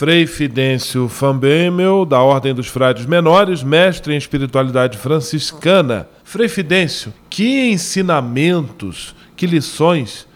Frei Fidêncio Fambemel, da Ordem dos Frades Menores, mestre em espiritualidade franciscana. Frei Fidêncio, que ensinamentos, que lições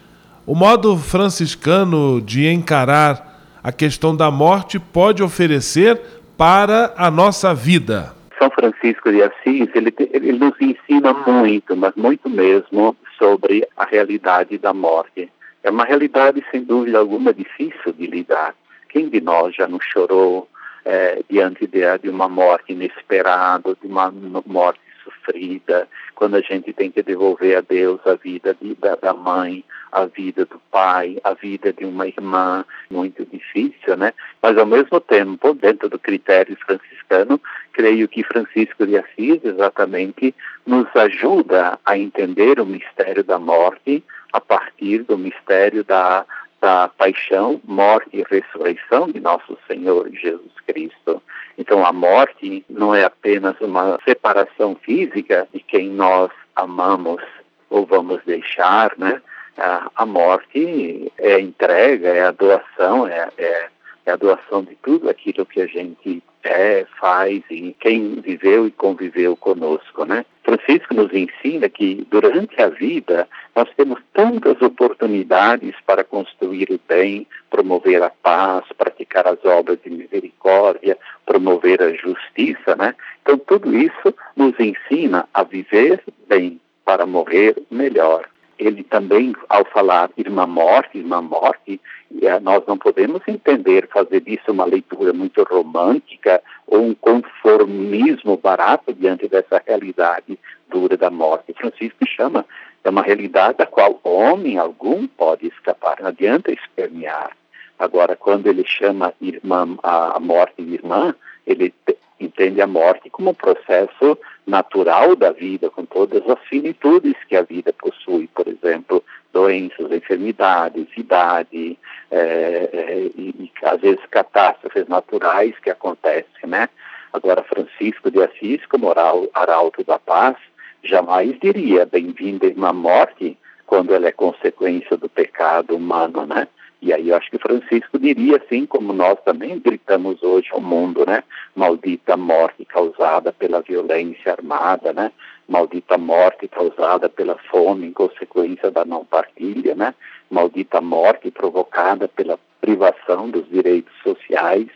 o modo franciscano de encarar a questão da morte pode oferecer para a nossa vida? São Francisco de Assis, ele, ele nos ensina muito, mas muito mesmo, sobre a realidade da morte. É uma realidade, sem dúvida alguma, difícil de lidar. Quem de nós já não chorou é, diante de, de, uma morte inesperada, de uma morte sofrida, quando a gente tem que devolver a Deus a vida de, da, da mãe, a vida do pai, a vida de uma irmã, muito difícil, né? Mas ao mesmo tempo, dentro do critério franciscano, creio que Francisco de Assis exatamente nos ajuda a entender o mistério da morte a partir do mistério da, da paixão, morte e ressurreição de nosso Senhor Jesus Cristo. Então a morte não é apenas uma separação física de quem nós amamos ou vamos deixar, né? a, morte é a entrega, é a doação, é, é, é a doação de tudo aquilo que a gente é, faz e quem viveu e conviveu conosco, né? Francisco nos ensina que durante a vida nós temos tantas oportunidades para construir o bem, promover a paz, praticar as obras de misericórdia, promover a justiça, né? Então tudo isso nos ensina a viver bem para morrer melhor ele também, ao falar irmã morte, irmã morte, eh, nós não podemos entender, fazer disso uma leitura muito romântica ou um conformismo barato diante dessa realidade dura da morte. Francisco chama, é uma realidade da qual homem algum pode escapar, não adianta espernear. Agora, quando ele chama irmã, a morte de irmã, ele entende a morte como um processo natural da vida, com todas as finitudes que a vida possui, exemplo, doenças, enfermidades, idade, é, é, e, e, às vezes catástrofes naturais que acontecem, né? Agora, Francisco de Assis, como arauto da paz, jamais diria bem-vinda irmã morte quando ela é consequência do pecado humano, né? E aí eu acho que Francisco diria, assim como nós também gritamos hoje ao mundo, né? Maldita morte causada pela violência armada, né? Maldita morte causada pela fome em consequência da não partilha, né? Maldita morte provocada pela privação dos direitos sociais,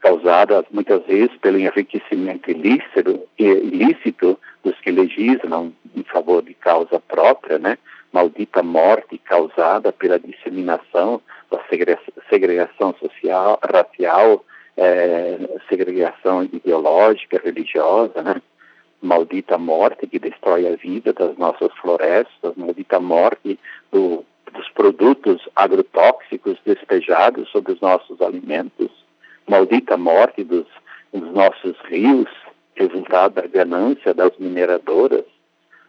causada muitas vezes pelo enriquecimento ilícito, ilícito dos que legislam em favor de causa própria, né? Maldita morte causada pela disseminação da segregação social, racial, é, segregação ideológica, religiosa, né? Maldita morte que destrói a vida das nossas florestas, maldita morte do, dos produtos agrotóxicos despejados sobre os nossos alimentos, maldita morte dos, dos nossos rios, resultado da ganância das mineradoras,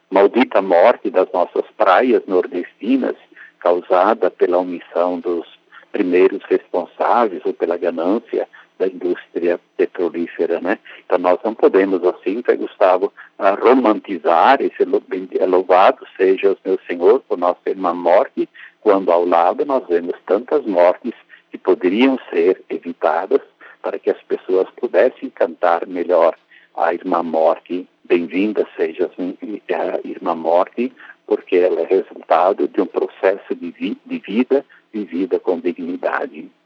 maldita morte das nossas praias nordestinas, causada pela omissão dos primeiros responsáveis ou pela ganância da indústria petrolífera, né? Então nós não podemos assim, Gustavo, romantizar esse louvado seja o meu Senhor por nossa irmã morte, quando ao lado nós vemos tantas mortes que poderiam ser evitadas para que as pessoas pudessem cantar melhor a irmã morte, bem-vinda seja a irmã morte, porque ela é resultado de um processo de, vi de vida vivida com dignidade.